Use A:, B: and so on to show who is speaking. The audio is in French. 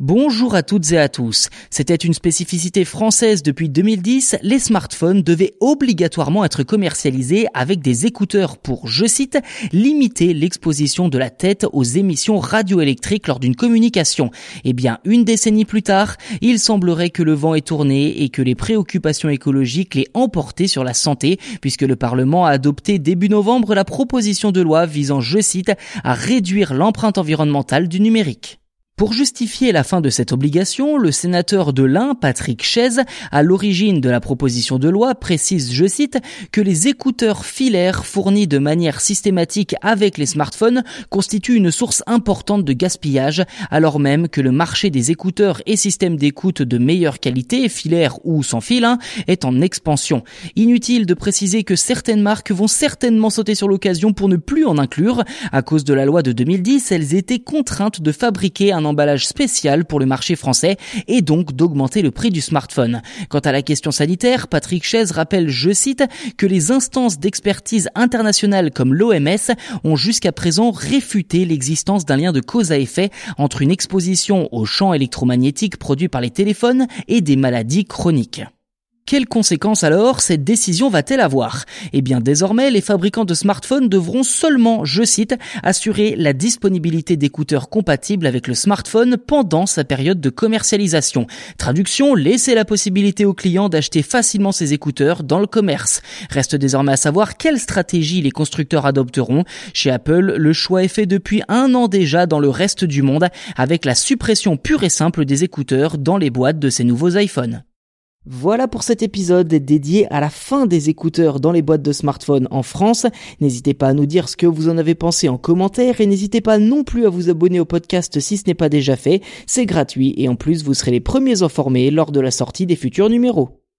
A: Bonjour à toutes et à tous. C'était une spécificité française depuis 2010. Les smartphones devaient obligatoirement être commercialisés avec des écouteurs pour, je cite, limiter l'exposition de la tête aux émissions radioélectriques lors d'une communication. Eh bien, une décennie plus tard, il semblerait que le vent est tourné et que les préoccupations écologiques l'aient emporté sur la santé puisque le Parlement a adopté début novembre la proposition de loi visant, je cite, à réduire l'empreinte environnementale du numérique. Pour justifier la fin de cette obligation, le sénateur de l'Ain, Patrick Chaise, à l'origine de la proposition de loi, précise, je cite, que les écouteurs filaires fournis de manière systématique avec les smartphones constituent une source importante de gaspillage, alors même que le marché des écouteurs et systèmes d'écoute de meilleure qualité, filaires ou sans fil, hein, est en expansion. Inutile de préciser que certaines marques vont certainement sauter sur l'occasion pour ne plus en inclure. À cause de la loi de 2010, elles étaient contraintes de fabriquer un emballage spécial pour le marché français et donc d'augmenter le prix du smartphone. Quant à la question sanitaire, Patrick Chaise rappelle, je cite, que les instances d'expertise internationales comme l'OMS ont jusqu'à présent réfuté l'existence d'un lien de cause à effet entre une exposition aux champs électromagnétiques produits par les téléphones et des maladies chroniques. Quelles conséquences alors cette décision va-t-elle avoir? Eh bien désormais, les fabricants de smartphones devront seulement, je cite, assurer la disponibilité d'écouteurs compatibles avec le smartphone pendant sa période de commercialisation. Traduction, laisser la possibilité aux clients d'acheter facilement ces écouteurs dans le commerce. Reste désormais à savoir quelle stratégie les constructeurs adopteront. Chez Apple, le choix est fait depuis un an déjà dans le reste du monde avec la suppression pure et simple des écouteurs dans les boîtes de ces nouveaux iPhones. Voilà pour cet épisode dédié à la fin des écouteurs dans les boîtes de smartphones en France. N'hésitez pas à nous dire ce que vous en avez pensé en commentaire et n'hésitez pas non plus à vous abonner au podcast si ce n'est pas déjà fait. C'est gratuit et en plus vous serez les premiers informés lors de la sortie des futurs numéros.